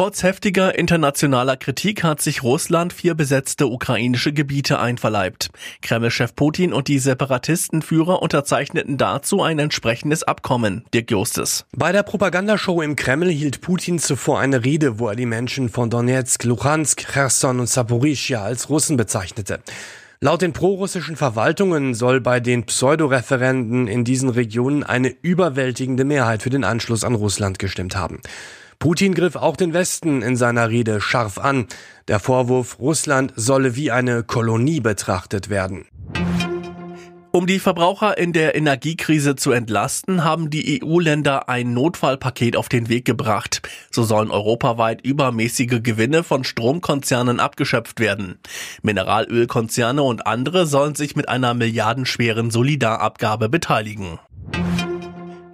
Trotz heftiger internationaler Kritik hat sich Russland vier besetzte ukrainische Gebiete einverleibt. Kreml-Chef Putin und die Separatistenführer unterzeichneten dazu ein entsprechendes Abkommen. Dirk Justes. Bei der Propagandashow im Kreml hielt Putin zuvor eine Rede, wo er die Menschen von Donetsk, Luhansk, Cherson und Saporischia als Russen bezeichnete. Laut den prorussischen Verwaltungen soll bei den Pseudoreferenden in diesen Regionen eine überwältigende Mehrheit für den Anschluss an Russland gestimmt haben. Putin griff auch den Westen in seiner Rede scharf an. Der Vorwurf, Russland solle wie eine Kolonie betrachtet werden. Um die Verbraucher in der Energiekrise zu entlasten, haben die EU-Länder ein Notfallpaket auf den Weg gebracht. So sollen europaweit übermäßige Gewinne von Stromkonzernen abgeschöpft werden. Mineralölkonzerne und andere sollen sich mit einer milliardenschweren Solidarabgabe beteiligen.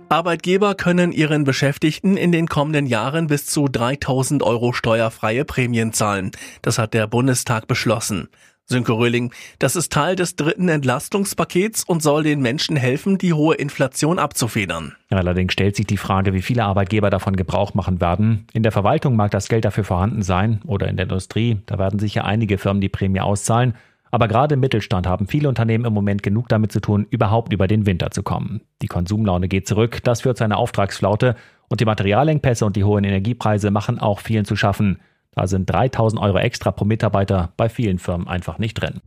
Arbeitgeber können ihren Beschäftigten in den kommenden Jahren bis zu 3000 Euro steuerfreie Prämien zahlen. Das hat der Bundestag beschlossen. Sönke Röhling, das ist Teil des dritten Entlastungspakets und soll den Menschen helfen, die hohe Inflation abzufedern. Allerdings stellt sich die Frage, wie viele Arbeitgeber davon Gebrauch machen werden. In der Verwaltung mag das Geld dafür vorhanden sein oder in der Industrie. Da werden sicher einige Firmen die Prämie auszahlen. Aber gerade im Mittelstand haben viele Unternehmen im Moment genug damit zu tun, überhaupt über den Winter zu kommen. Die Konsumlaune geht zurück, das führt zu einer Auftragsflaute und die Materialengpässe und die hohen Energiepreise machen auch vielen zu schaffen. Da sind 3000 Euro extra pro Mitarbeiter bei vielen Firmen einfach nicht drin.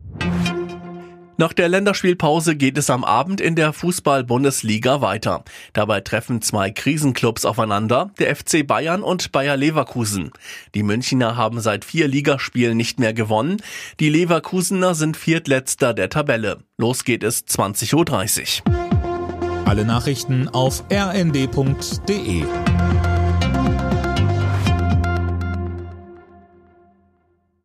Nach der Länderspielpause geht es am Abend in der Fußball-Bundesliga weiter. Dabei treffen zwei Krisenclubs aufeinander, der FC Bayern und Bayer Leverkusen. Die Münchner haben seit vier Ligaspielen nicht mehr gewonnen. Die Leverkusener sind Viertletzter der Tabelle. Los geht es 20.30 Uhr. Alle Nachrichten auf rnd.de